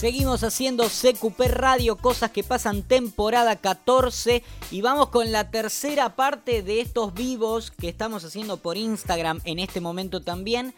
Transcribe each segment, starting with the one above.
Seguimos haciendo CQP Radio, cosas que pasan temporada 14 y vamos con la tercera parte de estos vivos que estamos haciendo por Instagram en este momento también.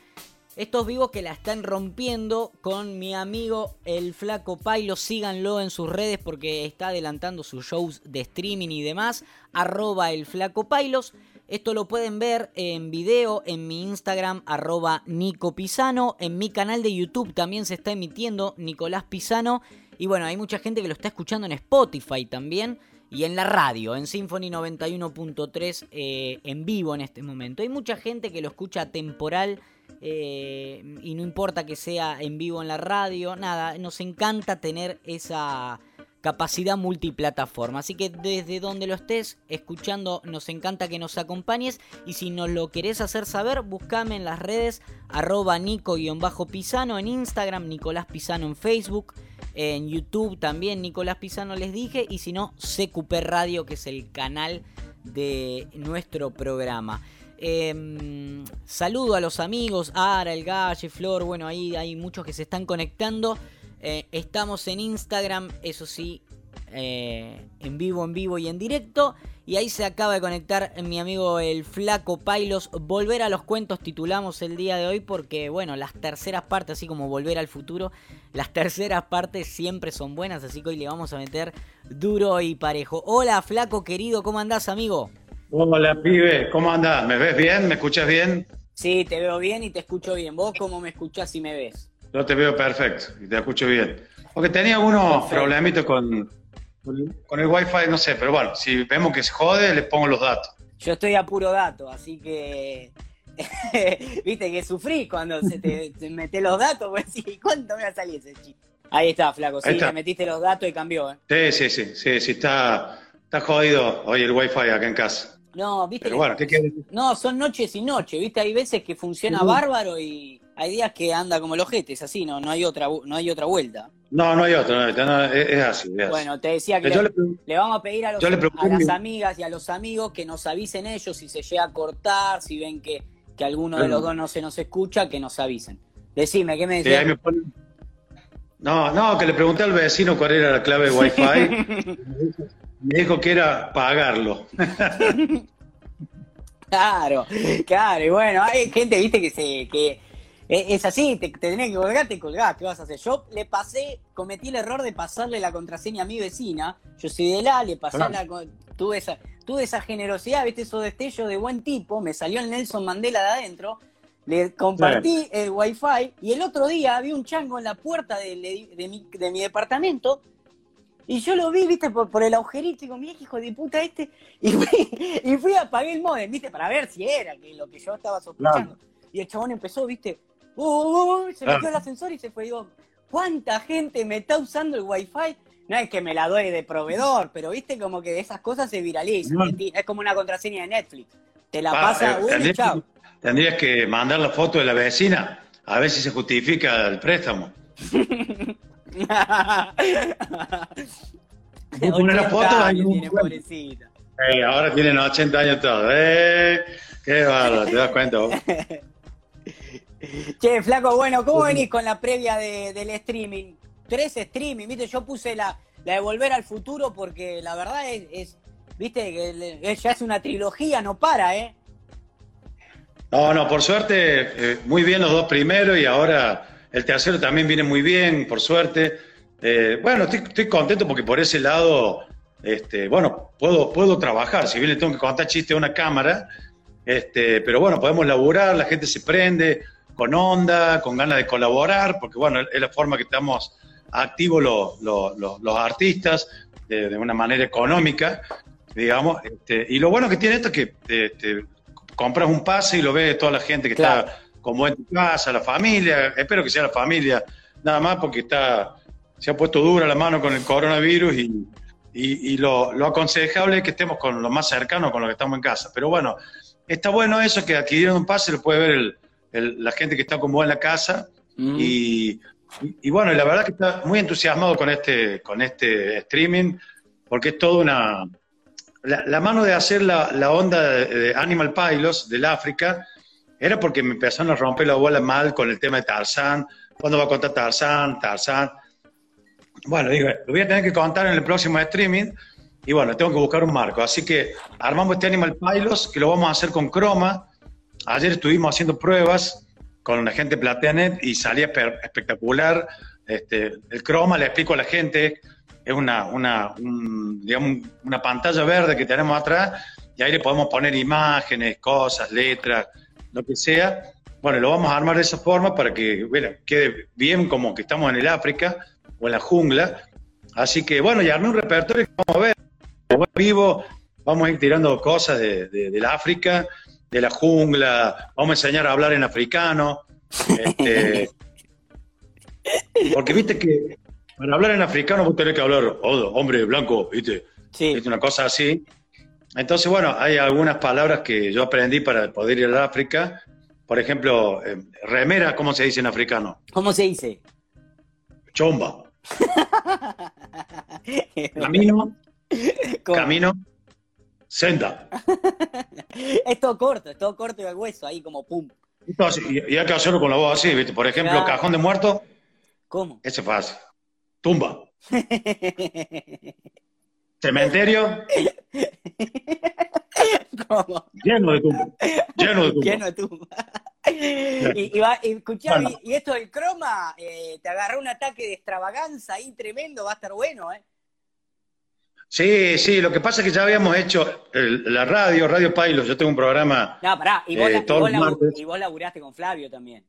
Estos vivos que la están rompiendo con mi amigo el Flaco Pailo. Síganlo en sus redes porque está adelantando sus shows de streaming y demás. Arroba el Flaco Pailos. Esto lo pueden ver en video en mi Instagram, arroba Nico Pisano. En mi canal de YouTube también se está emitiendo Nicolás Pisano. Y bueno, hay mucha gente que lo está escuchando en Spotify también. Y en la radio, en Symphony 91.3 eh, en vivo en este momento. Hay mucha gente que lo escucha temporal eh, y no importa que sea en vivo en la radio, nada, nos encanta tener esa capacidad multiplataforma. Así que desde donde lo estés escuchando, nos encanta que nos acompañes. Y si nos lo querés hacer saber, buscame en las redes arroba nico-pisano en Instagram, Nicolás Pisano en Facebook, en YouTube también Nicolás Pisano les dije. Y si no, CQP Radio, que es el canal de nuestro programa. Em, saludo a los amigos, Ara, El Galle, Flor, bueno, ahí hay muchos que se están conectando. Eh, estamos en Instagram, eso sí, eh, en vivo, en vivo y en directo. Y ahí se acaba de conectar mi amigo el Flaco Pailos. Volver a los cuentos titulamos el día de hoy porque, bueno, las terceras partes, así como volver al futuro, las terceras partes siempre son buenas. Así que hoy le vamos a meter duro y parejo. Hola, Flaco querido, ¿cómo andás, amigo? Hola, pibe, ¿cómo andás? ¿Me ves bien? ¿Me escuchas bien? Sí, te veo bien y te escucho bien. ¿Vos cómo me escuchás y me ves? Yo te veo perfecto y te escucho bien. Porque tenía algunos problemitos con, con el wifi, no sé, pero bueno, si vemos que se jode, le pongo los datos. Yo estoy a puro dato, así que. Viste que sufrí cuando se te, te los datos, pues sí, ¿cuánto me va a salir ese chip? Ahí está, flaco, sí, le metiste los datos y cambió, ¿eh? Sí, sí, sí, sí, sí, está, está jodido hoy el wifi acá en casa. No, viste. Pero bueno, ¿qué quieres? No, son noches y noches, viste, hay veces que funciona bárbaro y hay días que anda como los jetes, así, no, no hay otra, no hay otra vuelta. No, no hay otra, no, es, así, Bueno, te decía que le, vamos a pedir a, los, a las amigas y a los amigos que nos avisen ellos si se llega a cortar, si ven que, que alguno de los dos no se nos escucha, que nos avisen. Decime, ¿qué me decías? No, no, que le pregunté al vecino cuál era la clave de Wi-Fi. me dijo que era pagarlo. claro, claro, y bueno, hay gente, viste, que se, que es así, te, tenés que colgar, te colgás, ¿qué vas a hacer? Yo le pasé, cometí el error de pasarle la contraseña a mi vecina, yo soy de la, le pasé la, tuve esa, tuve esa generosidad, viste, esos destellos de buen tipo, me salió el Nelson Mandela de adentro, le compartí el wifi y el otro día había un chango en la puerta de, mi, departamento y yo lo vi, viste, por, el agujerito y digo, mira hijo de puta este, y fui, y fui a apagar el modem, viste, para ver si era que lo que yo estaba sospechando. Y el chabón empezó, viste, Uh, uh, uh, se metió el ascensor y se fue. Digo, ¿cuánta gente me está usando el wifi? No es que me la doy de proveedor, pero viste como que esas cosas se viralizan. Es como una contraseña de Netflix. Te la ah, pasa eh, tendrías, chao. Tendrías que mandar la foto de la vecina a ver si se justifica el préstamo. una foto tiene, pobrecita. ahora tienen 80 años todos. Eh, qué bárbaro, ¿te das cuenta vos? Che, flaco, bueno, ¿cómo venís con la previa del streaming? Tres streaming, viste, yo puse la, de Volver al Futuro porque la verdad es, viste, que ya es una trilogía, no para, ¿eh? No, no, por suerte, eh, muy bien los dos primeros y ahora el tercero también viene muy bien, por suerte. Eh, bueno, estoy, contento porque por ese lado, este, bueno, puedo, puedo trabajar. Si bien le tengo que contar chiste a una cámara, este, pero bueno, podemos laburar, la gente se prende con onda, con ganas de colaborar, porque bueno, es la forma que estamos activos los, artistas de, una manera económica, digamos. Este, y lo bueno que tiene esto es que este, compras un pase y lo ve toda la gente que está como en tu casa, la familia, espero que sea la familia, nada más porque está, se ha puesto dura la mano con el coronavirus y, y, lo, lo, aconsejable es que estemos con lo más cercano, con lo que estamos en casa. Pero bueno, está bueno eso, que adquirieron un pase lo puede ver el, la gente que está como en la casa. Mm. Y, y, bueno, la verdad que está muy entusiasmado con este, con este streaming, porque es toda una... La, mano de hacer la, la, onda de Animal Pilots del África era porque me empezaron a romper la bola mal con el tema de Tarzán, cuándo va a contar Tarzán, Tarzán. Bueno, digo, lo voy a tener que contar en el próximo streaming y bueno, tengo que buscar un marco. Así que armamos este Animal Pilots que lo vamos a hacer con Chroma. Ayer estuvimos haciendo pruebas con la gente Plateanet y salía espectacular. Este, el Chroma, le explico a la gente, es una, una, digamos, una pantalla verde que tenemos atrás y ahí le podemos poner imágenes, cosas, letras, lo que sea. Bueno, lo vamos a armar de esa forma para que bueno, quede bien como que estamos en el África o en la jungla. Así que bueno, ya armé un repertorio que vamos a ver vivo, vamos a ir tirando cosas de, de, la África, de la jungla, vamos a enseñar a hablar en africano. Este, porque viste que para hablar en africano vos tenés que hablar, oh, hombre blanco, viste, sí. una cosa así. Entonces, bueno, hay algunas palabras que yo aprendí para poder ir al África. Por ejemplo, eh, remera, ¿cómo se dice en africano? ¿Cómo se dice? Chomba. Camino, Camino, senda. es todo corto, es todo corto y el hueso, ahí como pum. y, hay que hacerlo con la voz así, ¿viste? Por ejemplo, cajón de muerto. ¿Cómo? Ese es fácil. Tumba. Cementerio. ¿Cómo? Lleno de tumba. Lleno de tumba. Lleno de tumba. y, y, y, esto del croma, eh, te agarró un ataque de extravaganza ahí tremendo, va a estar bueno, ¿eh? Sí, sí, lo que pasa es que ya habíamos hecho la radio, Radio Pilot, yo tengo un programa. No, pará, y vos, eh, y, vos laburaste con Flavio también.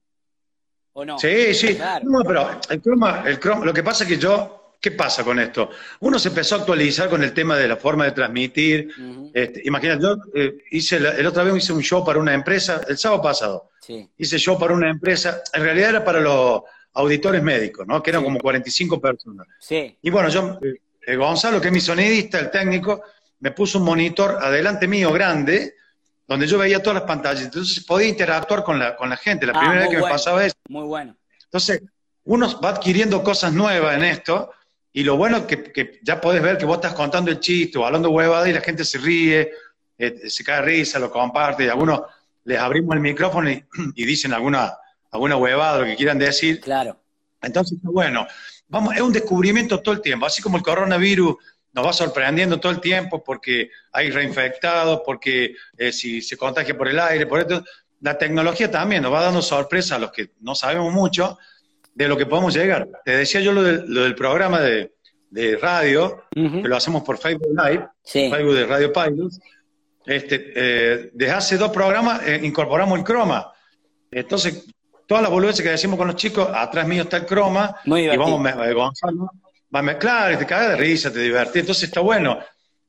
¿O no? Sí, sí. No, pero el croma, el croma, lo que pasa es que yo, ¿qué pasa con esto? Uno se empezó a actualizar con el tema de la forma de transmitir. Este, imagínate, yo eh, hice, el otra vez hice un show para una empresa, el sábado pasado. Sí. Hice show para una empresa, en realidad era para los auditores médicos, ¿no? Que eran como 45 personas. Sí. Y bueno, yo eh, eh, Gonzalo, que es mi sonidista, el técnico, me puso un monitor adelante mío grande, donde yo veía todas las pantallas. Entonces podía interactuar con la, con la gente. La ah, primera vez que me pasaba eso. Muy bueno. Entonces, uno va adquiriendo cosas nuevas en esto, y lo bueno es que, ya podés ver que vos estás contando el chiste o hablando huevada y la gente se ríe, eh, se cae risa, lo comparte, y algunos les abrimos el micrófono y, dicen alguna, alguna huevada, lo que quieran decir. Claro. Entonces, bueno, vamos, es un descubrimiento todo el tiempo, así como el coronavirus nos va sorprendiendo todo el tiempo porque hay reinfectados, porque eh, si se contagia por el aire, por esto, la tecnología también nos va dando sorpresa a los que no sabemos mucho de lo que podemos llegar. Te decía yo lo, del programa de, radio, que lo hacemos por Facebook Live, Facebook de Radio Pilots. Este, eh, desde hace dos programas eh, incorporamos el croma. Entonces, todas las boludeces que decimos con los chicos, atrás mío está el croma, y vamos, Gonzalo, va a mezclar, y te cagas de risa, te divertís, entonces está bueno.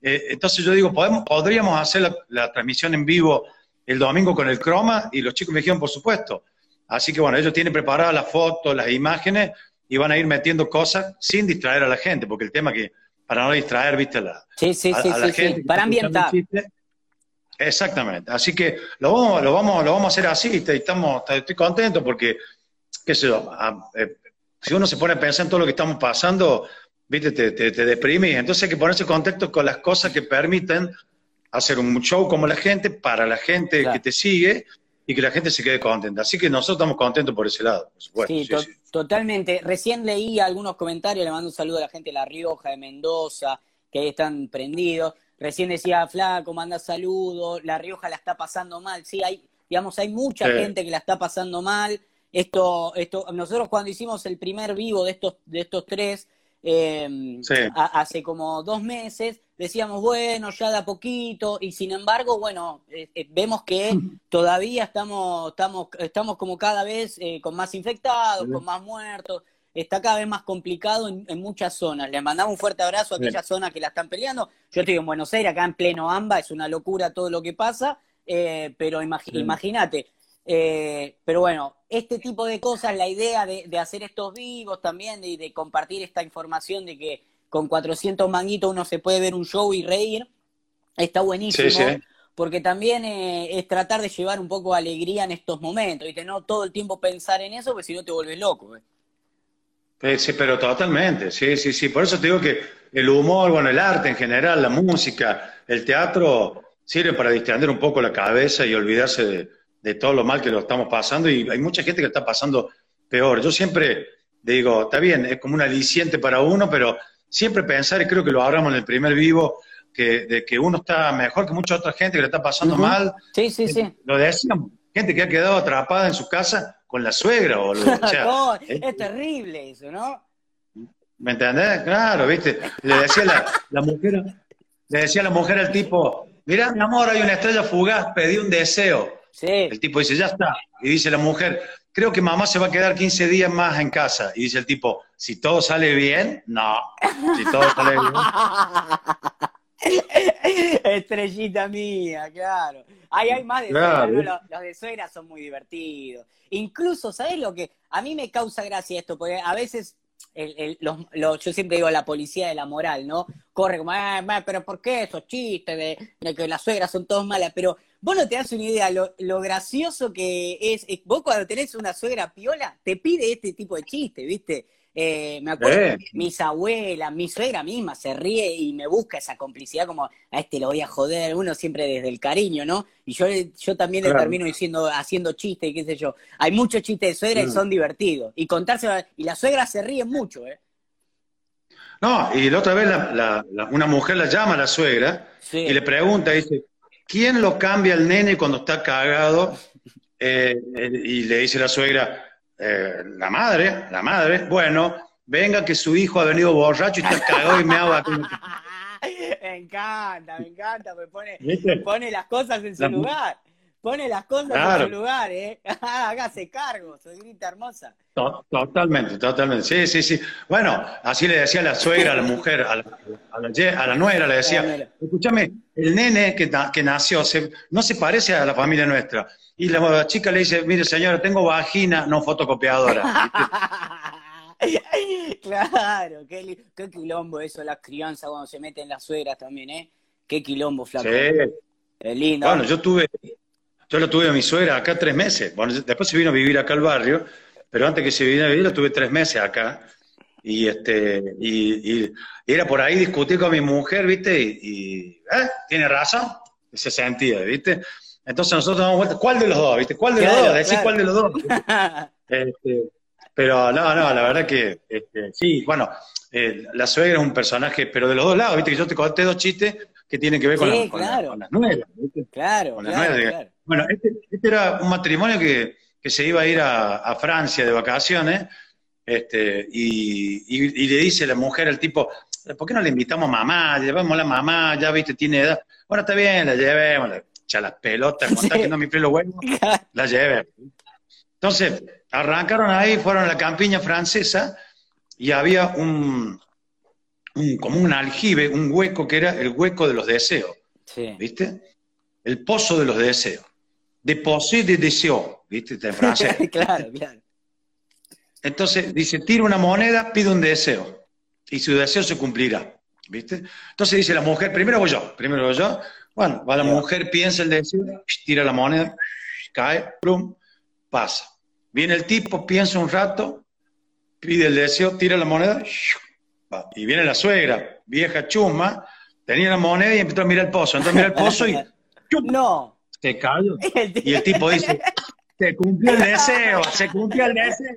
Eh, entonces yo digo, ¿podemos, podríamos hacer la, transmisión en vivo el domingo con el croma, y los chicos me dijeron, por supuesto. Así que bueno, ellos tienen preparadas las fotos, las imágenes, y van a ir metiendo cosas sin distraer a la gente, porque el tema que, para no distraer, viste, la, sí, sí, sí, sí, para ambientar. Exactamente. Así que lo vamos, lo vamos, lo vamos a hacer así. Estamos, estoy contento porque, qué sé yo, eh, si uno se pone a pensar en todo lo que estamos pasando, viste, te, te, te deprime. Entonces hay que ponerse en contexto con las cosas que permiten hacer un show como la gente, para la gente que te sigue y que la gente se quede contenta. Así que nosotros estamos contentos por ese lado, Sí, totalmente. Recién leí algunos comentarios, le mando un saludo a la gente de La Rioja, de Mendoza, que ahí están prendidos. Recién decía Flaco, manda saludos, La Rioja la está pasando mal. Sí, hay, digamos, hay mucha gente que la está pasando mal. Esto, esto, nosotros cuando hicimos el primer vivo de estos, de estos tres, em, hace como dos meses, decíamos, bueno, ya da poquito, y sin embargo, bueno, eh, eh, vemos que todavía estamos, estamos, estamos como cada vez eh, con más infectados, con más muertos está cada vez más complicado en, muchas zonas. Les mandamos un fuerte abrazo a aquellas zonas que la están peleando. Yo estoy en Buenos Aires, acá en pleno AMBA, es una locura todo lo que pasa, eh, pero imagínate. Eh, pero bueno, este tipo de cosas, la idea de, hacer estos vivos también, de, de, compartir esta información de que con 400 manguitos uno se puede ver un show y reír, está buenísimo. Porque también eh, es tratar de llevar un poco de alegría en estos momentos, y no todo el tiempo pensar en eso, porque si no te vuelves loco. Eh, sí, pero totalmente, sí, sí, sí. Por eso te digo que el humor, bueno, el arte en general, la música, el teatro, sirve para distender un poco la cabeza y olvidarse de, todo lo mal que lo estamos pasando. Y hay mucha gente que está pasando peor. Yo siempre digo, está bien, es como un aliciente para uno, pero siempre pensar, y creo que lo hablamos en el primer vivo, que, de que uno está mejor que mucha otra gente que le está pasando mal. Sí, sí, sí. Lo decíamos, gente que ha quedado atrapada en su casa con la suegra, o sea, es terrible eso, ¿no? ¿Me entendés? Claro, viste. Le decía la, la mujer, le decía la mujer al tipo, mira, mi amor, hay una estrella fugaz, pedí un deseo. Sí. El tipo dice, ya está. Y dice la mujer, creo que mamá se va a quedar 15 días más en casa. Y dice el tipo, si todo sale bien, no. Si todo sale bien. Estrellita mía, claro. Ahí hay más de suegra, los, de suegra son muy divertidos. Incluso, ¿sabes lo que? A mí me causa gracia esto, porque a veces yo siempre digo la policía de la moral, ¿no? Corre como, ah, pero ¿por qué esos chistes de, que las suegras son todas malas? Pero vos no te das una idea lo, lo gracioso que es, Vos cuando tenés una suegra piola, te pide este tipo de chiste, ¿viste? Eh, me acuerdo, mis abuelas, mi suegra misma se ríe y me busca esa complicidad como, a este lo voy a joder, uno siempre desde el cariño, ¿no? Y yo, yo también le termino diciendo, haciendo chistes y qué sé yo. Hay muchos chistes de suegra y mm. son divertidos. Y contarse, y la suegra se ríe mucho, ¿eh? No, y la otra vez una mujer la llama a la suegra y le pregunta, dice, ¿quién lo cambia al nene cuando está cagado? Eh, y le dice la suegra, eh, la madre, la madre, bueno, venga que su hijo ha venido borracho y está cagado y me ha Me encanta, me encanta, me pone, pone las cosas en su lugar. Pone las cosas en su lugar, ¿eh? Hágase cargo, soy grita hermosa. Totalmente, totalmente. Sí, sí, sí. Bueno, así le decía la suegra a la mujer, a la, a la, nuera, le decía, escúchame, el nene que, que nació no se parece a la familia nuestra. Y la chica le dice, mire señora, tengo vagina, no fotocopiadora. claro, qué, quilombo eso, las crianzas cuando se meten las suegras también, ¿eh? Qué quilombo, flaco. Sí. Es lindo. Bueno, yo tuve, yo lo tuve a mi suegra acá tres meses. Bueno, después se vino a vivir acá al barrio, pero antes que se viniera a vivir, lo tuve tres meses acá. Y este, y, era por ahí discutir con mi mujer, ¿viste? Y, ¿eh? Tiene razón, se sentía, ¿viste? Entonces nosotros damos vuelta, ¿cuál de los dos? ¿Viste? ¿Cuál de los dos? Decir cuál de los dos. Este, pero no, no, la verdad que este, sí, bueno, eh, la suegra es un personaje, pero de los dos lados, ¿viste? Que yo te conté dos chistes que tienen que ver con, las nuevas. Claro, claro, Bueno, este, este, era un matrimonio que, que, se iba a ir a, Francia de vacaciones, este, y, y, le dice la mujer al tipo, ¿por qué no le invitamos a mamá? Llevamos a la mamá, ya viste, tiene edad. Bueno, está bien, la llevemos ya las pelotas, sí. mi pelo bueno, la llevé. Entonces, arrancaron ahí, fueron a la campiña francesa y había un, como un aljibe, un hueco que era el hueco de los deseos. ¿Viste? El pozo de los deseos. Deposé de deseo, ¿viste? En francés. claro, claro. Entonces dice, tira una moneda, pide un deseo. Y su deseo se cumplirá. ¿Viste? Entonces dice la mujer, primero voy yo, primero voy yo, bueno, va la mujer, piensa el deseo, tira la moneda, cae, plum, pasa. Viene el tipo, piensa un rato, pide el deseo, tira la moneda, y viene la suegra, vieja chusma, tenía la moneda y empezó a mirar el pozo. Entonces mira el pozo y no. Se cae. Y el tipo dice, se cumplió el deseo, se cumplió el deseo.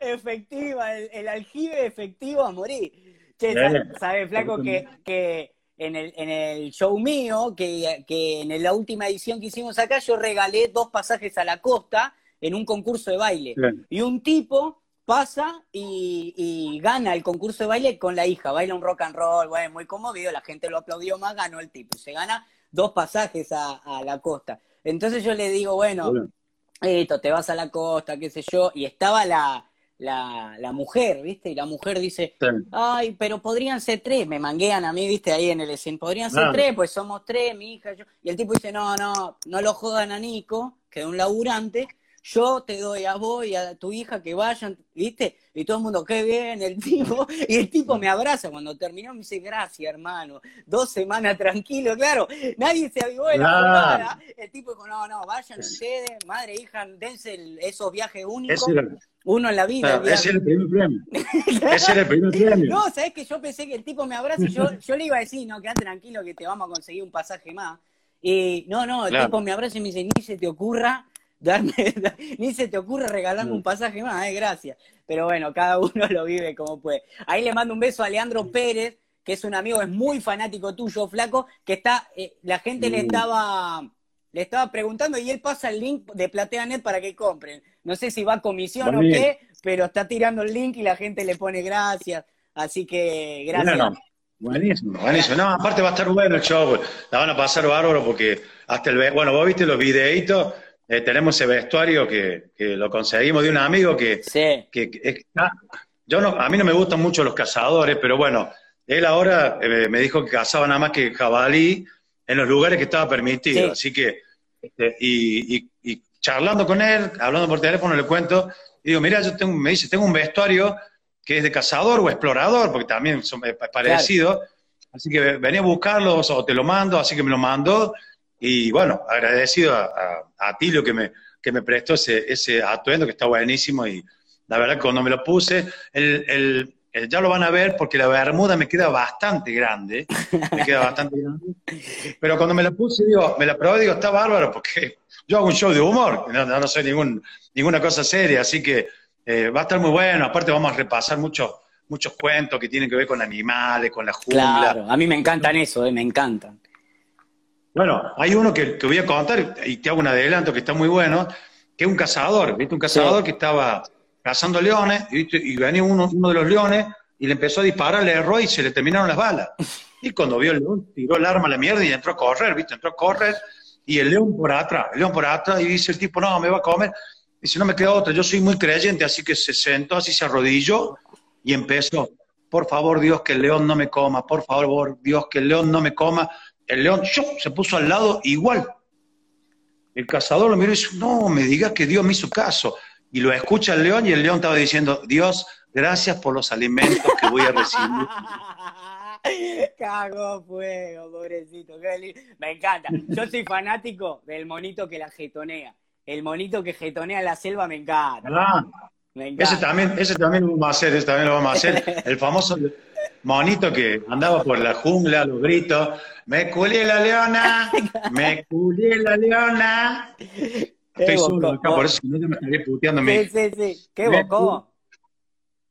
Efectiva, el, aljibe efectivo a morir. Che, ¿sabes, flaco, que, que en el, en el show mío, que, que, en la última edición que hicimos acá, yo regalé dos pasajes a la costa en un concurso de baile. Y un tipo pasa y, gana el concurso de baile con la hija, baila un rock and roll, bueno, muy conmovido, la gente lo aplaudió más, ganó el tipo. Se gana dos pasajes a, la costa. Entonces yo le digo, bueno, esto, te vas a la costa, qué sé yo, y estaba la, la, la mujer, ¿viste? Y la mujer dice, ay, pero podrían ser tres, me manguean a mí, ¿viste? Ahí en el escenario, podrían ser tres, pues somos tres, mi hija, yo. Y el tipo dice, no, no, no lo jodan a Nico, que es un laburante, yo te doy a vos y a tu hija que vayan, ¿viste? Y todo el mundo, qué bien, el tipo, y el tipo me abraza cuando terminó, me dice, gracias, hermano, dos semanas tranquilo, claro, nadie se avivó de la jornada, el tipo dijo, no, no, vayan ustedes, madre, hija, dense esos viajes únicos, uno en la vida. ese era el primer premio, ese era el primer premio. No, sabes que yo pensé que el tipo me abraza y yo, yo le iba a decir, no, quédate tranquilo que te vamos a conseguir un pasaje más, y no, no, el tipo me abraza y me dice, ni se te ocurra darme, ni se te ocurre regalarme un mm. pasaje más, eh, gracias. Pero bueno, cada uno lo vive como puede. Ahí le mando un beso a Leandro Pérez, que es un amigo, es muy fanático tuyo, flaco, que está, eh, la gente le estaba le estaba preguntando y él pasa el link de PlateaNet para que compren. No sé si va a comisión o qué, pero está tirando el link y la gente le pone gracias. Así que gracias. buenísimo, buenísimo. No, aparte va a estar bueno el show, la van a pasar bárbaro porque hasta el... Bueno, vos viste los videitos, eh, tenemos ese vestuario que, lo conseguimos de un amigo que... Sí. que, yo no, a mí no me gustan mucho los cazadores, pero bueno, él ahora eh, me dijo que cazaba nada más que jabalí en los lugares que estaba permitido. Así que, este, y, charlando con él, hablando por teléfono, le cuento, y digo, mira, yo tengo, me dice, tengo un vestuario que es de cazador o explorador, porque también son parecidos. Así que venía a buscarlo o te lo mando, así que me lo mandó. Y bueno, agradecido a, a, Tilio que me, que me prestó ese, ese atuendo que está buenísimo. Y la verdad que cuando me lo puse, el, eh, ya lo van a ver porque la bermuda me queda bastante grande, me queda bastante grande. Pero cuando me la puse, digo, me la probé, digo, está bárbaro porque yo hago un show de humor, no, no soy ningún, ninguna cosa seria, así que eh, va a estar muy bueno. Aparte vamos a repasar muchos muchos cuentos que tienen que ver con animales, con la jungla. Claro, a mí me encantan eso, eh, me encantan. Bueno, hay uno que, voy a contar y te hago un adelanto que está muy bueno, que es un cazador, ¿viste? Un cazador que estaba cazando leones, y venía uno, uno de los leones y le empezó a disparar, le erró y se le terminaron las balas. Y cuando vio el león, tiró el arma a la mierda y entró a correr, ¿viste? Entró a correr y el león por atrás, el león por atrás, y dice el tipo, no, me va a comer. Dice, no me queda otra, yo soy muy creyente, así que se sentó, así se arrodilló y empezó, por favor Dios que el león no me coma, por favor Dios que el león no me coma. El león se puso al lado igual. El cazador lo miró y dice, no me digas que Dios me hizo caso y lo escucha el león y el león estaba diciendo, Dios, gracias por los alimentos que voy a recibir. Cago fuego, pobrecito. Me encanta. Yo soy fanático del monito que la getonea. El monito que getonea en la selva me encanta. Ah, me encanta. Ese también, ese también lo vamos a hacer, ese también lo vamos a hacer. El famoso monito que andaba por la jungla, los gritos, me culié la leona, me culié la leona. Estoy solo acá, por eso no me estaría puteando. Sí, sí, sí. ¿Qué bocó?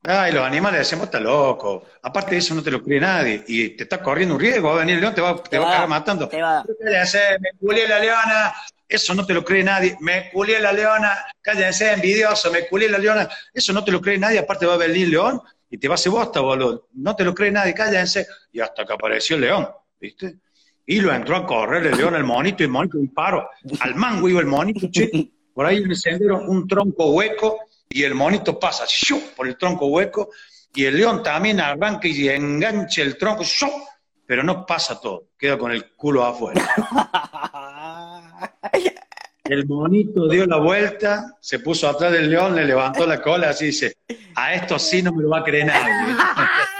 Ay, los animales decimos, está loco. Aparte de eso, no te lo cree nadie. Y te estás corriendo un riesgo. Va a venir el león, te va, te, va, a cagar matando. Te va. Me culié la leona. Eso no te lo cree nadie. Me culié la leona. Cállense, envidioso. Me culié la leona. Eso no te lo cree nadie. Aparte va a venir el león y te va a hacer bosta, boludo. No te lo cree nadie. Cállense. Y hasta que apareció el león. ¿Viste? Y lo entró a correr el león, el monito, y el monito paro. Al mango iba el monito, che. Por ahí en el sendero un tronco hueco y el monito pasa por el tronco hueco y el león también arranca y engancha el tronco, pero no pasa todo, queda con el culo afuera. El monito dio la vuelta, se puso atrás del león, le levantó la cola, así dice, a esto sí no me lo va a creer nadie.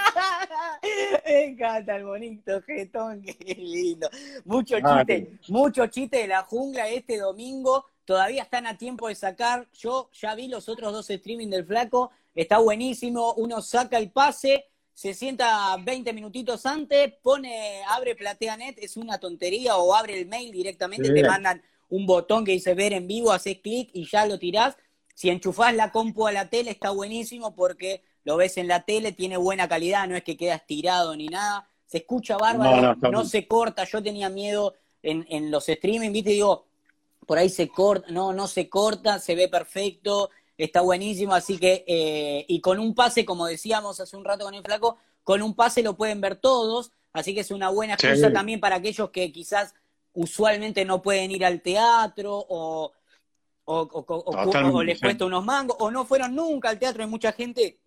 Me encanta el bonito jetón, qué lindo. Mucho ah, chiste, mucho chiste de la jungla este domingo. Todavía están a tiempo de sacar. Yo ya vi los otros dos streaming del flaco. Está buenísimo. Uno saca el pase, se sienta 20 minutitos antes, pone, abre PlateaNet, es una tontería, o abre el mail directamente, te mandan un botón que dice ver en vivo, haces clic y ya lo tirás. Si enchufás la compu a la tele, está buenísimo porque lo ves en la tele, tiene buena calidad, no es que queda estirado ni nada, se escucha bárbaro, no, se corta, yo tenía miedo en, en los streaming, viste, digo, por ahí se corta, no, no se corta, se ve perfecto, está buenísimo, así que, eh, y con un pase, como decíamos hace un rato con el flaco, con un pase lo pueden ver todos, así que es una buena excusa también para aquellos que quizás usualmente no pueden ir al teatro o, o les cuesta unos mangos, o no fueron nunca al teatro, hay mucha gente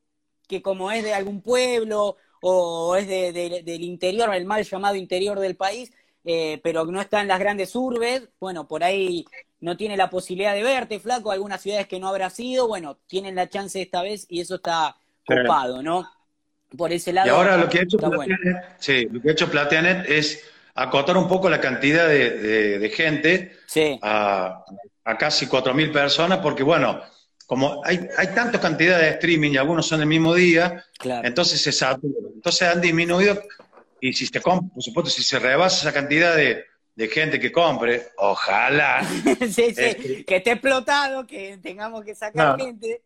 que como es de algún pueblo o es del interior, el mal llamado interior del país, eh, pero no está en las grandes urbes, bueno, por ahí no tiene la posibilidad de verte, flaco, algunas ciudades que no habrá sido, bueno, tienen la chance esta vez y eso está copado, ¿no? Por ese lado. Y ahora lo que ha hecho Plateanet, sí, lo que ha hecho es acotar un poco la cantidad de, gente a, a casi 4.000 personas, porque bueno, como hay, hay tanta cantidad de streaming y algunos son el mismo día, entonces se Entonces han disminuido y si se por supuesto, si se rebasa esa cantidad de, de gente que compre, ojalá. sí, sí, este, que esté explotado, que tengamos que sacar gente.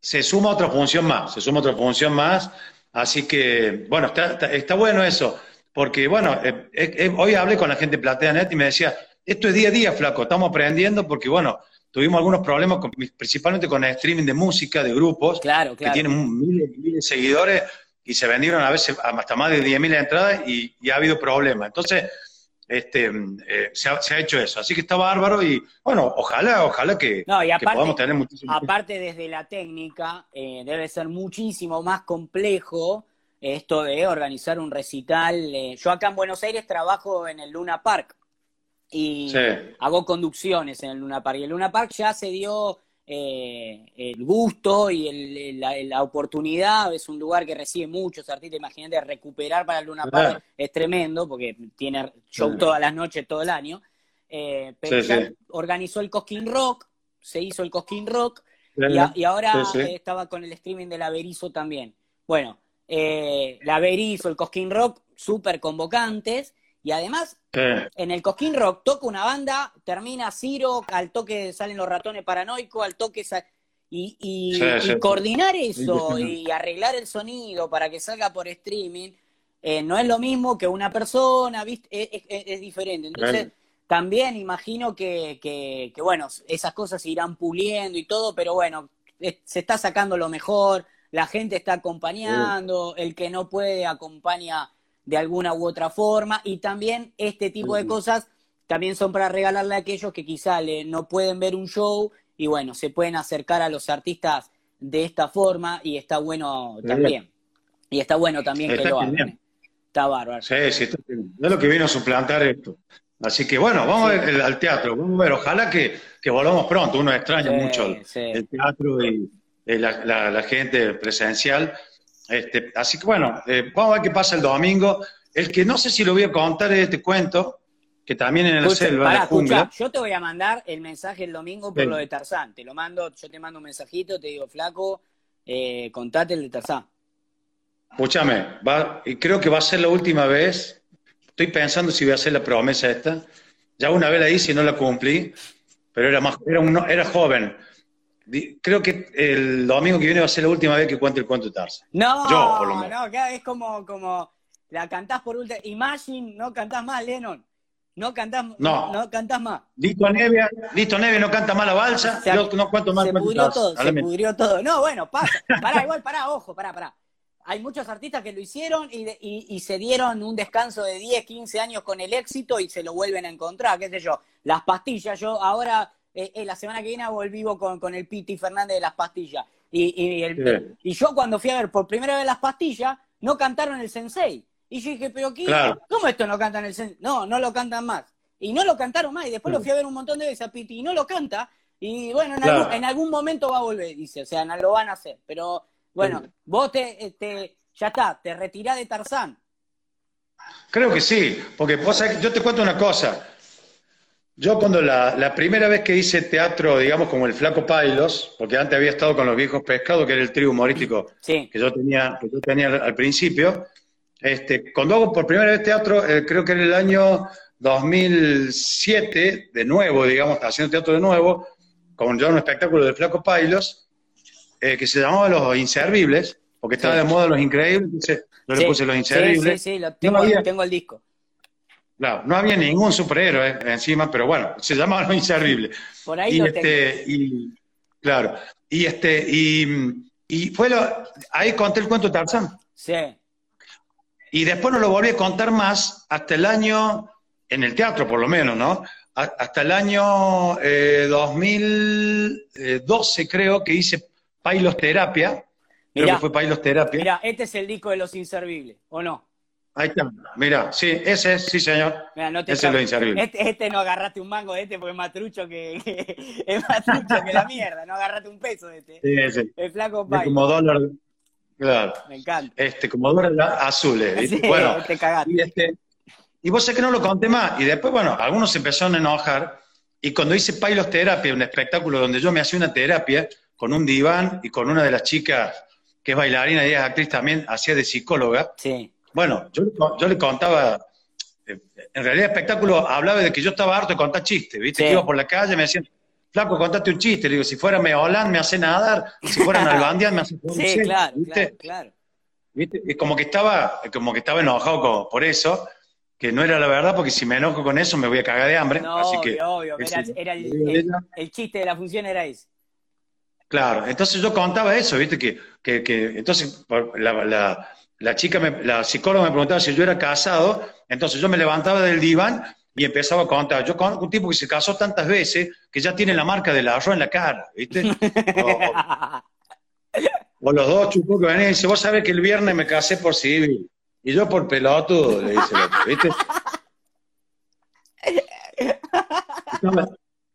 Se suma otra función más, se suma otra función más, así que, bueno, está, bueno eso, porque, bueno, eh, eh, eh, hoy hablé con la gente de PlateaNet y me decía, esto es día a día, flaco, estamos aprendiendo porque, bueno, tuvimos algunos problemas, principalmente con el streaming de música, de grupos, claro, que tienen miles, miles de seguidores y se vendieron a veces hasta más de 10.000 entradas y, y ha habido problemas. Entonces, este, eh, se, ha, hecho eso. Así que está bárbaro y bueno, ojalá, ojalá que, podamos tener muchísimo. Aparte desde la técnica, eh, debe ser muchísimo más complejo esto de organizar un recital. Eh, yo acá en Buenos Aires trabajo en el Luna Park y hago conducciones en el Luna Park. Y el Luna Park ya se dio eh, el gusto y la, oportunidad. Es un lugar que recibe muchos artistas. Imagínate, recuperar para el Luna Park es tremendo porque tiene show todas las noches, todo el año. Eh, pero ya organizó el Cosquín Rock, se hizo el Cosquín Rock y, ahora estaba con el streaming de la Berizo también. Bueno, eh, la Berizo, el Cosquín Rock, súper convocantes. Y además, en el Cosquín Rock toca una banda, termina Ciro, al toque salen los ratones paranoicos, al toque y, coordinar eso y arreglar el sonido para que salga por streaming, eh, no es lo mismo que una persona, ¿viste? Es, diferente. Entonces, también imagino que, que, bueno, esas cosas se irán puliendo y todo, pero bueno, se está sacando lo mejor, la gente está acompañando, el que no puede acompaña de alguna u otra forma. Y también este tipo de cosas también son para regalarle a aquellos que quizá le, no pueden ver un show y bueno, se pueden acercar a los artistas de esta forma y está bueno también. Y está bueno también que lo hagan. Está bárbaro. Sí, sí, está Es lo que vino a suplantar esto. Así que bueno, vamos a ver al teatro, vamos a ver, ojalá que, que volvamos pronto, uno extraña mucho el, teatro y, la, gente presencial, este, así que bueno, eh, vamos a ver qué pasa el domingo. El que no sé si lo voy a contar es este cuento, que también en el selva, yo te voy a mandar el mensaje el domingo por lo de Tarzán. Te lo mando, yo te mando un mensajito, te digo, flaco, eh, contate el de Tarzán. Escúchame, y creo que va a ser la última vez. Estoy pensando si voy a hacer la promesa esta. Ya una vez la hice y no la cumplí, pero era más, era, un, era joven. Creo que el domingo que viene va a ser la última vez que cuente el cuento de Tarzan. No, no, es como, como la cantás por última. Imagine, no cantás más, Lennon. No cantás, no. no cantás más. Listo Nevia, Listo Nevia no canta más la balsa, no cuento más. Se pudrió todo, se pudrió todo. No, bueno, pasa. Pará, igual, pará, ojo, pará, pará. Hay muchos artistas que lo hicieron y, y, y, se dieron un descanso de 10, 15 años con el éxito y se lo vuelven a encontrar, qué sé yo. Las pastillas, yo ahora eh, eh, la semana que viene volvivo con, con el Piti Fernández de las pastillas. Y, y, yo cuando fui a ver por primera vez las pastillas, no cantaron el Sensei. Y yo dije, pero ¿qué? ¿cómo esto no cantan el Sensei? No, no lo cantan más. Y no lo cantaron más. Y después lo fui a ver un montón de veces a Piti y no lo canta. Y bueno, en, algún, momento va a volver, dice. O sea, no lo van a hacer. Pero bueno, vos te, este, ya está, te retirás de Tarzán. Creo que sí, porque yo te cuento una cosa. Yo cuando la, primera vez que hice teatro, digamos, como el Flaco Pailos, porque antes había estado con los viejos pescados, que era el trío humorístico que yo tenía, que yo tenía al principio, este, cuando hago por primera vez teatro, eh, creo que era el año 2007, de nuevo, digamos, haciendo teatro de nuevo, con yo un espectáculo de Flaco Pailos, eh, que se llamaba Los Inservibles, porque estaba de moda Los Increíbles, entonces yo le puse Los Inservibles. Sí, sí, sí, tengo, tengo el disco. Claro, no había ningún superhéroe encima, pero bueno, se llamaba Lo Inservible. Por ahí y este, y, Claro, y este, y, y fue lo, ahí conté el cuento de Tarzán. Sí. Y después no lo volví a contar más hasta el año, en el teatro por lo menos, ¿no? hasta el año 2012 eh, creo que hice Pailos Terapia. Creo que fue Pailos Terapia. Mira, este es el disco de Los Inservibles, ¿o no? Ahí está, mira, sí, ese es, sí señor. ese es lo inservible. Este, este, no agarraste un mango de este porque es más trucho que, es más trucho que la mierda, no agarraste un peso de este. Sí, ese. El flaco Pai. Como dólar, claro. Me encanta. Este, como dólar azules, sí, bueno, te cagaste. Y, este, y vos sé que no lo conté más, y después, bueno, algunos se empezaron a enojar, y cuando hice Pailos Terapia, un espectáculo donde yo me hacía una terapia con un diván y con una de las chicas que es bailarina y es actriz también, hacía de psicóloga. Sí bueno, yo, yo le contaba en realidad el espectáculo hablaba de que yo estaba harto de contar chistes, ¿viste? Que iba por la calle, me decían, flaco, contate un chiste. Le digo, si fuera Meolán me hace nadar, si fuera Nalbandia me hace... sí, claro, ¿viste? claro, ¿Viste? Como que estaba, como que estaba enojado por eso, que no era la verdad, porque si me enojo con eso me voy a cagar de hambre. No, así que, obvio, era, el, chiste de la función era ese. Claro, entonces yo contaba eso, ¿viste? Que, que, que entonces la, la, chica, la psicóloga me preguntaba si yo era casado, entonces yo me levantaba del diván y empezaba a contar. Yo con un tipo que se casó tantas veces que ya tiene la marca del arroz en la cara, ¿viste? O, los dos chupos que venían y dice, vos sabés que el viernes me casé por civil. Y yo por pelotudo, le dice el otro, ¿viste?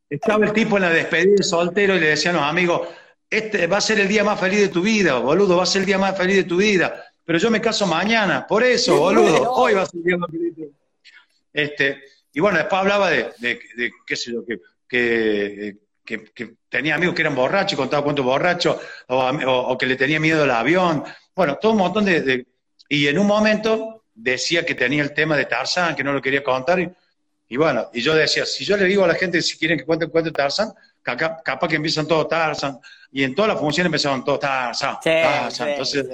Estaba, el tipo en la despedida de soltero y le decía a los amigos, este va a ser el día más feliz de tu vida, boludo, va a ser el día más feliz de tu vida. Pero yo me caso mañana, por eso, boludo, hoy va a ser el día de. Este, y bueno, después hablaba de, qué sé yo, que, que, tenía amigos que eran borrachos y contaba cuentos borrachos, o, que le tenía miedo al avión. Bueno, todo un montón de, Y en un momento decía que tenía el tema de Tarzán, que no lo quería contar. Y, bueno, y yo decía, si yo le digo a la gente si quieren que cuente el cuento de Tarzán, capaz que empiezan todos Tarzan, y en todas las funciones empezaron todos Tarzan, Tarzan, entonces,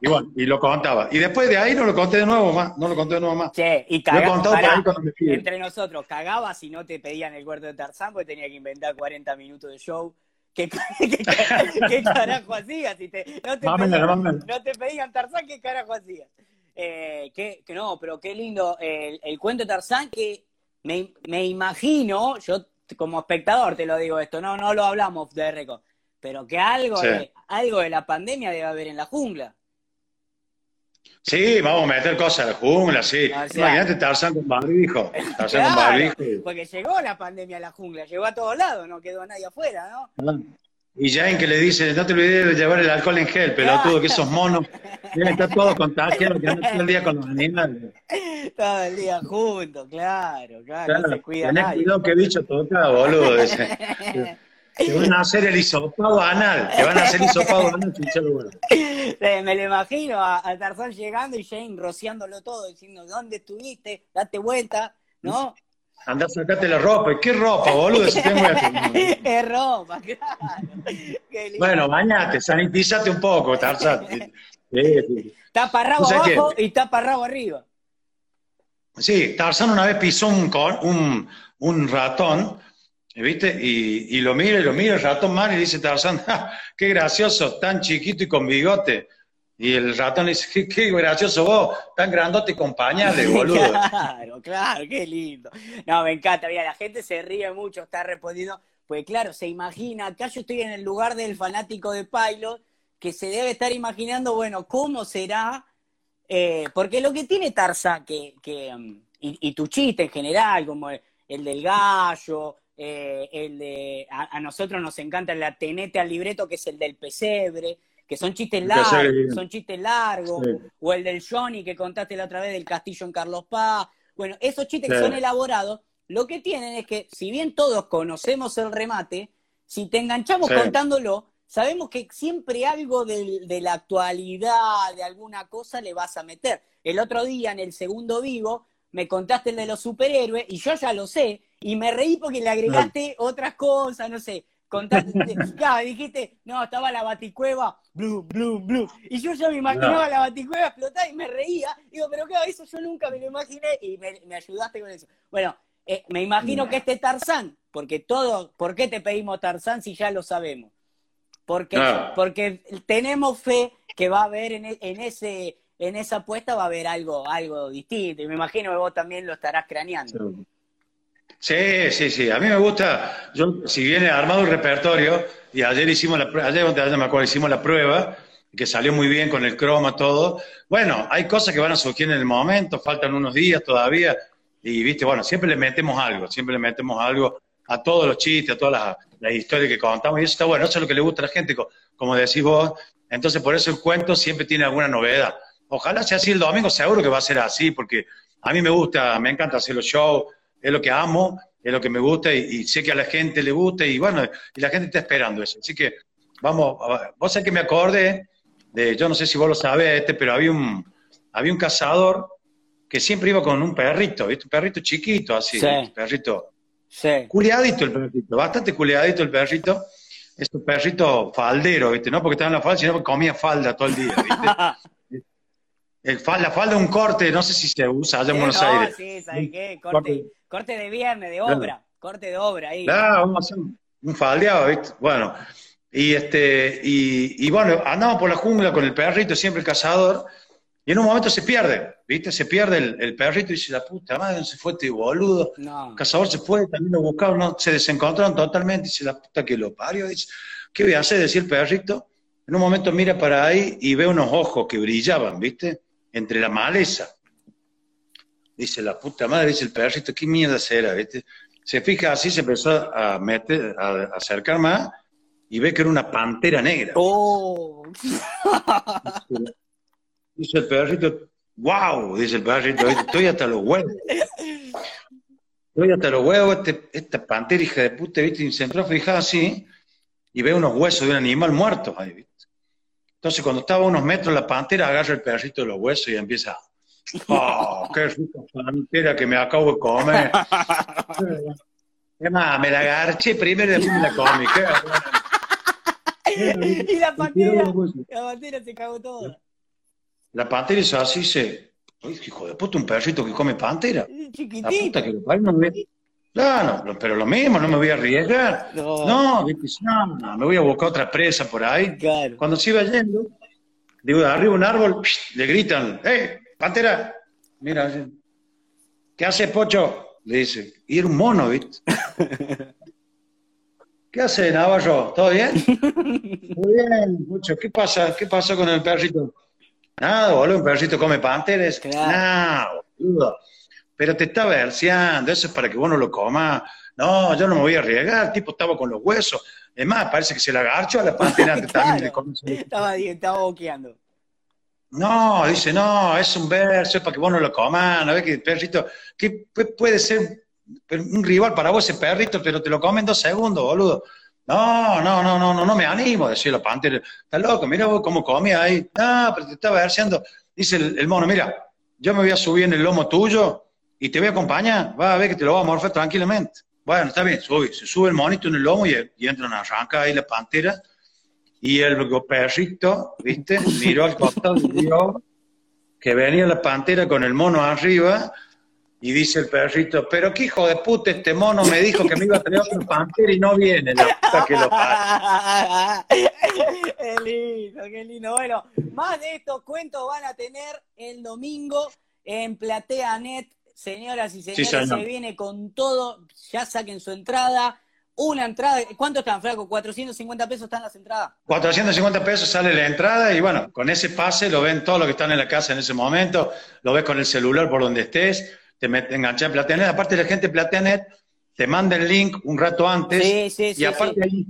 y bueno, y lo contaba, y después de ahí no lo conté de nuevo más, no lo conté de nuevo más. Che, y cagaba, entre nosotros, cagaba si no te pedían el cuarto de Tarzán, porque tenía que inventar 40 minutos de show, ¿Qué, qué, carajo hacías? Si te, no, te pedían, no, te pedían, Tarzán, ¿qué carajo hacías? Eh, que, que, no, pero qué lindo el, el cuento de Tarzán que me, me, imagino, yo como espectador te lo digo esto, no, no lo hablamos de récord, pero que algo, de, algo de la pandemia debe haber en la jungla. Sí, vamos a meter cosas en la jungla, sí. Imagínate Tarzán con barbijo. Tarzán con barbijo. Porque llegó la pandemia a la jungla, llegó a todos lados, no quedó nadie afuera, ¿no? Y Jane que le dice, no te olvides de llevar el alcohol en gel, pelotudo, que esos monos, está todo contagiado, que andan todo el día con los animales. Todo el día juntos, claro, claro, no se cuida tenés nadie. cuidado que bicho toca, boludo. Ese. Te van a hacer el hisopado anal, te van a hacer hisopado anal, bueno. Me lo imagino a, a, Tarzán llegando y Jane rociándolo todo, diciendo, ¿dónde estuviste? Date vuelta, ¿no? Andá, sacate la ropa. ¿Qué ropa, boludo? Si tengo es ropa, claro. Bueno, bañate, sanitízate un poco, Tarzán. Sí, Tapa rabo abajo y tapa rabo arriba. Sí, Tarzán una vez pisó un, un, un ratón, ¿viste? Y, y, lo mira y lo mira el ratón mal y dice Tarzán, qué gracioso, tan chiquito y con bigote. Y el ratón dice, qué, gracioso vos, tan grandote con pañales, boludo. claro, claro, qué lindo. No, me encanta, mira, la gente se ríe mucho, está respondiendo, pues claro, se imagina, acá yo estoy en el lugar del fanático de Pilot, que se debe estar imaginando, bueno, cómo será, eh, porque lo que tiene Tarza, que, que mm, y, tu chiste en general, como el, del gallo, eh, el de, a, a, nosotros nos encanta el atenete al libreto, que es el del pesebre, que son chistes largos, son chistes largos, o el del Johnny que contaste la otra vez del castillo en Carlos Paz. Bueno, esos chistes que son elaborados, lo que tienen es que, si bien todos conocemos el remate, si te enganchamos contándolo, sabemos que siempre algo de, de, la actualidad, de alguna cosa, le vas a meter. El otro día, en el segundo vivo, me contaste el de los superhéroes, y yo ya lo sé, y me reí porque le agregaste otras cosas, no sé, Contaste, claro, dijiste, no, estaba la baticueva, blue, blue, blue. Y yo ya me imaginaba la baticueva explotar y me reía. Digo, pero claro, eso yo nunca me lo imaginé y me, ayudaste con eso. Bueno, eh, me imagino que este Tarzán, porque todo, ¿por qué te pedimos Tarzán si ya lo sabemos? Porque, porque tenemos fe que va a haber en, en, ese, en esa apuesta va a haber algo, algo distinto. Y me imagino que vos también lo estarás craneando. Sí, sí, sí. A mí me gusta, yo, si viene armado el repertorio, y ayer hicimos la prueba, ayer, me acuerdo, hicimos la prueba, que salió muy bien con el croma, todo. Bueno, hay cosas que van a surgir en el momento, faltan unos días todavía, y viste, bueno, siempre le metemos algo, siempre le metemos algo a todos los chistes, a todas las, historias que contamos, y eso está bueno, eso es lo que le gusta a la gente, como decís vos. Entonces, por eso el cuento siempre tiene alguna novedad. Ojalá sea así el domingo, seguro que va a ser así, porque a mí me gusta, me encanta hacer los shows, es lo que amo, es lo que me gusta y, sé que a la gente le gusta y bueno, y la gente está esperando eso. Así que vamos, vos sabés que me acordé de, yo no sé si vos lo sabés, este, pero había un, había un cazador que siempre iba con un perrito, ¿viste? Un perrito chiquito, así, Sí. un perrito. Sí. Culiadito el perrito, bastante culiadito el perrito. Es un perrito faldero, ¿viste? No porque estaba en la falda, sino porque comía falda todo el día, ¿viste? El fa- la falda es un corte, no sé si se usa allá en Buenos no, Aires. sí, ¿sabes qué? Corte. Corte, de viernes, de obra. Corte de obra ahí. Claro, vamos a hacer un, faldeado, ¿viste? Bueno, y este, y, y bueno, andamos por la jungla con el perrito, siempre el cazador, y en un momento se pierde, ¿viste? Se pierde el, el perrito y dice, la puta madre, ¿dónde se fue este boludo? No. El cazador se fue, también lo buscaron, no, se desencontraron totalmente, dice, la puta que lo parió, dice, ¿qué voy a hacer? Decía el perrito. En un momento mira para ahí y ve unos ojos que brillaban, ¿viste? Entre la maleza. Dice, la puta madre, dice el perrito, ¿qué mierda será, viste? Se fija así, se empezó a meter, a, a acercar más y ve que era una pantera negra. Oh. Dice el perrito, wow, dice el perrito, "¿viste? estoy hasta los huevos. Estoy hasta los huevos, este- esta pantera hija de puta, ¿viste? Y se entró a fijar así y ve unos huesos de un animal muerto ahí, ¿viste? Entonces, cuando estaba a unos metros, la pantera agarra el pedacito de los huesos y empieza. ¡Oh, qué rica pantera que me acabo de comer! Es más, me la agarché primero y después me la comí. Qué y la pantera, la pantera se cagó todo. La pantera hizo así se. Uy, hijo de puta, un perrito que come pantera. La Chiquitito. puta que lo parió, no me Claro, no, pero lo mismo, no me voy a arriesgar. No. No, no, me voy a buscar otra presa por ahí. Claro. Cuando se iba yendo, digo, arriba un árbol, le gritan, ¡eh, pantera! Mira, ¿qué hace Pocho? Le dice. Y era un mono, ¿viste? ¿Qué hace, Navarro? ¿Todo bien? Muy bien, Pocho. ¿Qué pasa? ¿Qué pasó con el perrito? Nada, boludo, un perrito come panteras. Claro. No, boludo. Pero te está verseando, eso es para que vos no lo comas. No, yo no me voy a arriesgar, el tipo estaba con los huesos. Es más, parece que se la agarchó a la pantera antes también de Claro. comerse. Estaba, estaba boqueando. No, dice, no, es un verso, es para que vos no lo comas, no ves que el perrito, que pu- puede ser un rival para vos ese perrito, pero te lo comen en dos segundos, boludo. No, no, no, no, no, no me animo, decía la pantera. Está loco, mira vos cómo come ahí. No, pero te está verseando. Dice el, el mono, mira, yo me voy a subir en el lomo tuyo y te voy a acompañar, vas a ver que te lo va a morfar tranquilamente. Bueno, está bien, sube. Se sube el monito en el lomo y, y entran a arrancar ahí la pantera. Y el perrito, ¿viste? Miró al costado y vio que venía la pantera con el mono arriba. Y dice el perrito, pero qué hijo de puta este mono me dijo que me iba a traer otra pantera y no viene, la puta que lo parió. qué lindo, qué lindo. Bueno, más de estos cuentos van a tener el domingo en PlateaNet. Señoras y señores, señor. se viene con todo. Ya saquen su entrada. Una entrada. ¿Cuánto están, Flaco? ¿450 pesos están las entradas? 450 pesos sale la entrada y bueno, con ese pase lo ven todos los que están en la casa en ese momento, lo ves con el celular por donde estés, te enganchas en Plateanet. Aparte la gente de Plateanet te manda el link un rato antes Sí, sí, sí. y aparte hay-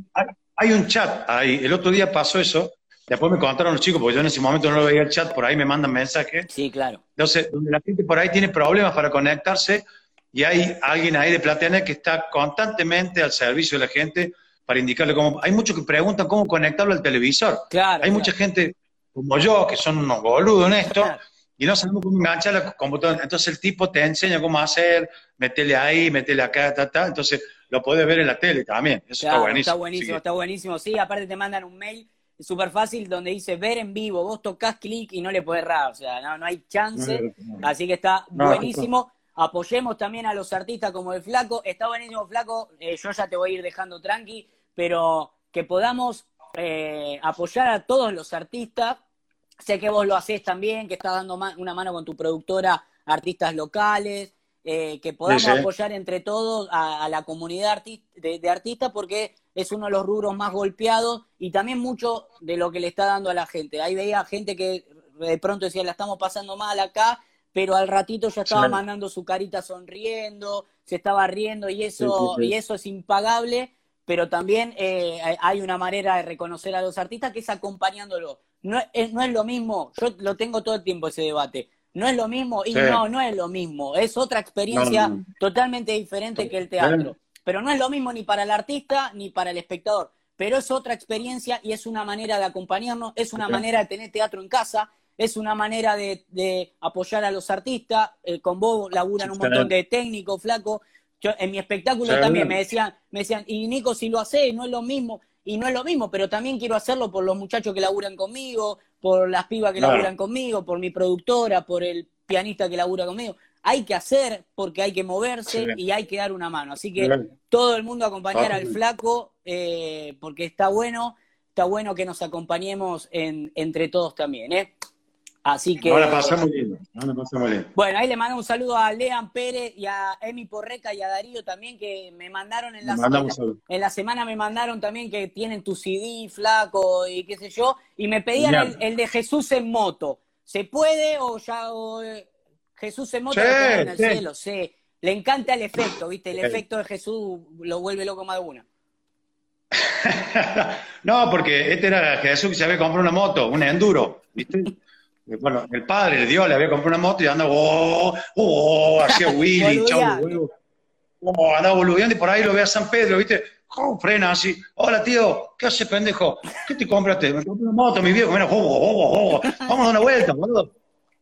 hay un chat ahí. El otro día pasó eso, después me contaron los chicos, porque yo en ese momento no lo veía el chat, por ahí me mandan mensajes. Sí, claro. Entonces, donde la gente por ahí tiene problemas para conectarse y hay alguien ahí de Plateanet que está constantemente al servicio de la gente para indicarle cómo. Hay muchos que preguntan cómo conectarlo al televisor. Claro. Hay claro. mucha gente como yo que son unos boludos en esto Claro. y no sabemos cómo enganchar la computadora. Entonces el tipo te enseña cómo hacer, metele ahí, metele acá, ta, ta. Entonces lo podés ver en la tele también. Eso está buenísimo. Está buenísimo, Así está buenísimo. Sí, aparte te mandan un mail súper fácil donde dice ver en vivo. Vos tocas clic y no le podés errar. O sea, no, no hay chance. No, Así que está buenísimo. Apoyemos también a los artistas como el Flaco. Está buenísimo, Flaco. Eh, yo ya te voy a ir dejando tranqui, pero que podamos eh, apoyar a todos los artistas. Sé que vos lo hacés también, que estás dando ma- una mano con tu productora, artistas locales, eh, que podamos Sí, sí. apoyar entre todos a, a la comunidad arti- de, de artistas porque es uno de los rubros más golpeados y también mucho de lo que le está dando a la gente. Ahí veía gente que de pronto decía, la estamos pasando mal acá, pero al ratito ya estaba mandando su carita sonriendo, se estaba riendo y eso, Sí, sí, sí. y eso es impagable, pero también eh, hay una manera de reconocer a los artistas que es acompañándolo. No es, no es lo mismo, yo lo tengo todo el tiempo ese debate. No es lo mismo, y no, no es lo mismo. Es otra experiencia No, no. totalmente diferente que el teatro. Pero no es lo mismo ni para el artista ni para el espectador. Pero es otra experiencia y es una manera de acompañarnos, es una manera de tener teatro en casa. Es una manera de, apoyar a los artistas. Eh, con vos laburan un montón de técnicos, flaco. Yo, en mi espectáculo también me decían, me decían, y Nico, si lo hace, no es lo mismo. Y no es lo mismo, pero también quiero hacerlo por los muchachos que laburan conmigo, por las pibas que laburan conmigo, por mi productora, por el pianista que labura conmigo. Hay que hacer porque hay que moverse y hay que dar una mano. Así que todo el mundo acompañar al flaco eh, porque está bueno, está bueno que nos acompañemos entre todos también. ¿eh? Así que. Ahora pasamos lindo. Ahora pasamos lindo. Bueno, ahí le mando un saludo a Lean Pérez y a Emi Porreca y a Darío también, que me mandaron en la semana. En la semana me mandaron también que tienen tu CD, flaco y qué sé yo. Y me pedían el, de Jesús en moto. ¿Se puede o ya. Jesús en moto en el cielo? Sí. Le encanta el efecto, ¿viste? El efecto de Jesús lo vuelve loco más de una. no, porque este era Jesús que se había comprado una moto, un enduro, ¿viste? Bueno, el padre, el Dios, le había comprado una moto y andaba, oh, oh, hacía Willy, chau, oh, andaba boludeando y por ahí lo ve a San Pedro, ¿viste? Oh, frena así, hola tío, ¿qué hace pendejo? ¿Qué te compraste? Me compré una moto, mi viejo, mira, oh, oh, oh, vamos a dar una vuelta, boludo.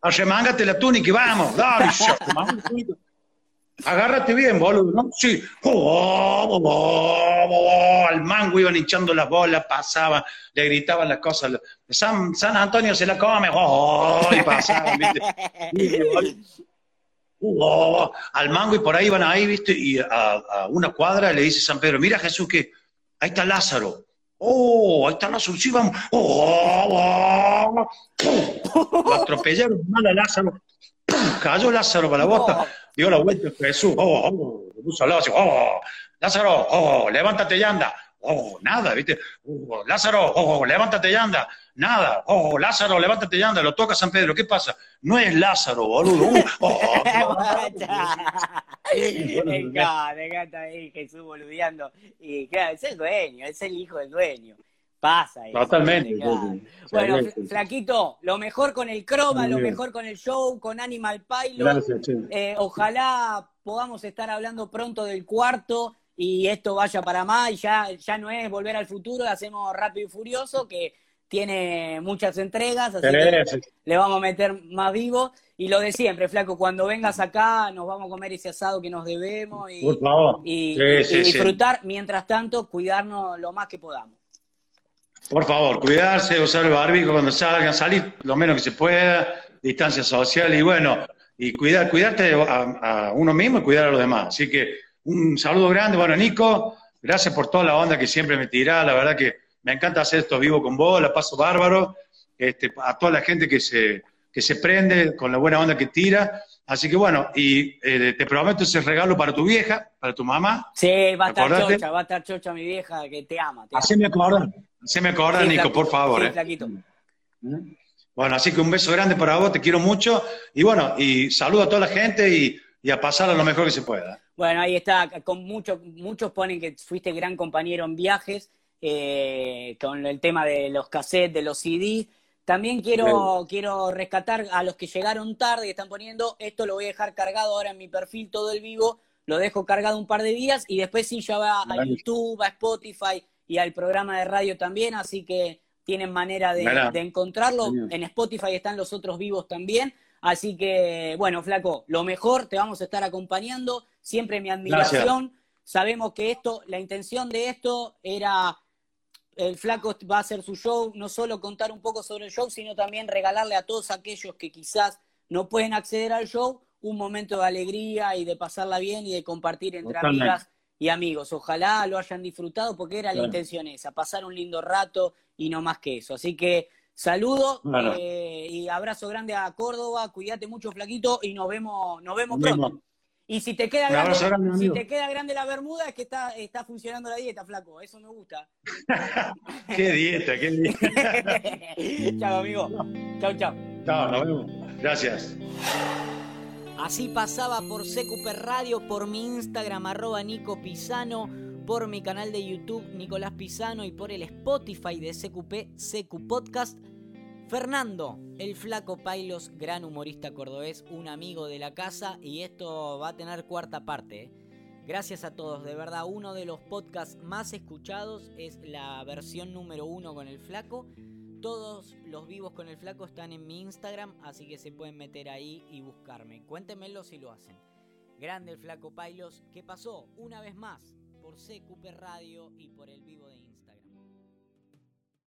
Arremángate la túnica y vamos, dale, yo, Agárrate bien, boludo, ¿no? Sí. Oh, oh, oh, al mango iban hinchando las bolas, pasaban, le gritaban las cosas. San, San Antonio se la come, y pasaban, ¿viste? al mango y por ahí iban ahí, ¿viste? Y a, una cuadra le dice San Pedro, mira Jesús que ahí está Lázaro. Oh, ahí está Lázaro, sí, vamos. Oh, Lo atropellaron mal a Lázaro. Cayó Lázaro para la bota dio la vuelta Jesús, oh, oh, puso al lado, oh, Lázaro, oh, levántate y anda. Oh, nada, ¿viste? Oh, Lázaro, oh, levántate y anda. Nada. Oh, Lázaro, levántate y anda. Lo toca San Pedro. ¿Qué pasa? No es Lázaro, boludo. Uh, oh, me encanta, me encanta ahí Jesús boludeando. Y claro, es el dueño, es el hijo del dueño. Pasa ahí. Totalmente. Bueno, Flaquito, lo mejor con el croma, lo mejor con el show, con Animal Pilot. Gracias, eh, ojalá podamos estar hablando pronto del cuarto y esto vaya para más y ya, ya no es volver al futuro, hacemos Rápido y Furioso, que tiene muchas entregas, así que le vamos a meter más vivo. Y lo de siempre, Flaco, cuando vengas acá nos vamos a comer ese asado que nos debemos y, y disfrutar, mientras tanto, cuidarnos lo más que podamos. Por favor, cuidarse, usar el barbico cuando salgan, salir lo menos que se pueda, distancia social y bueno, y cuidar, cuidarte a, uno mismo y cuidar a los demás. Así que un saludo grande. Bueno, Nico, gracias por toda la onda que siempre me tirás. La verdad que me encanta hacer esto vivo con vos, la paso bárbaro. Este, a toda la gente que se, que se prende con la buena onda que tira. Así que bueno, y eh, te prometo ese regalo para tu vieja, para tu mamá. Sí, va a estar chocha, va a estar chocha mi vieja que te ama. Te Así me acuerdo. Se me acuerda, Nico, por favor. Sí, eh. Bueno, así que un beso grande para vos, te quiero mucho. Y bueno, y saludo a toda la gente y, a pasar a lo mejor que se pueda. Bueno, ahí está. Con muchos, muchos ponen que fuiste gran compañero en viajes, eh, con el tema de los cassettes, de los CDs. También quiero, quiero rescatar a los que llegaron tarde y están poniendo, esto lo voy a dejar cargado ahora en mi perfil todo el vivo, lo dejo cargado un par de días y después sí ya va a YouTube, a Spotify, y al programa de radio también, así que tienen manera de, encontrarlo. En Spotify están los otros vivos también. Así que, bueno, Flaco, lo mejor, te vamos a estar acompañando. Siempre mi admiración. Sabemos que esto, la intención de esto era, el Flaco va a hacer su show, no solo contar un poco sobre el show, sino también regalarle a todos aquellos que quizás no pueden acceder al show un momento de alegría y de pasarla bien y de compartir entre amigas y amigos. Ojalá lo hayan disfrutado porque era la intención esa, pasar un lindo rato y no más que eso. Así que saludo eh, y abrazo grande a Córdoba, cuídate mucho flaquito y nos vemos, nos vemos pronto. Y si te queda grande, si te queda grande la bermuda es que está, está funcionando la dieta, flaco. Eso me gusta. qué dieta, qué dieta. chao, amigo. Chao, chao. Chao, nos vemos. Gracias. Así pasaba por CQP Radio, por mi Instagram arroba Nico Pisano, por mi canal de YouTube Nicolás Pisano y por el Spotify de CQP CQ Podcast. Fernando, el flaco Pailos, gran humorista cordobés, un amigo de la casa y esto va a tener cuarta parte. ¿eh? Gracias a todos, de verdad uno de los podcasts más escuchados es la versión número uno con el flaco Todos los vivos con el flaco están en mi Instagram, así que se pueden meter ahí y buscarme. Cuéntenmelo si lo hacen. Grande el flaco Pailos, que pasó una vez más por CQP Radio y por el vivo